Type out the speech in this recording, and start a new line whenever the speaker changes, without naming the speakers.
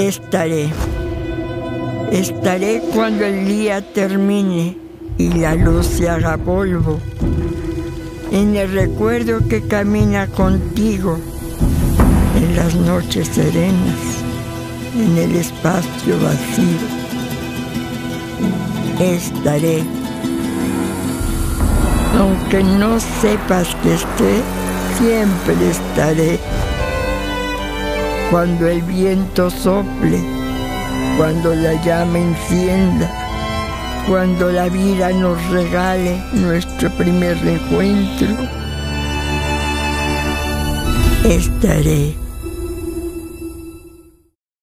Estaré. Estaré cuando el día termine y la luz se haga polvo. En el recuerdo que camina contigo en las noches serenas, en el espacio vacío. Estaré. Aunque no sepas que esté, siempre estaré. Cuando el viento sople, cuando la llama encienda, cuando la vida nos regale nuestro primer encuentro, estaré.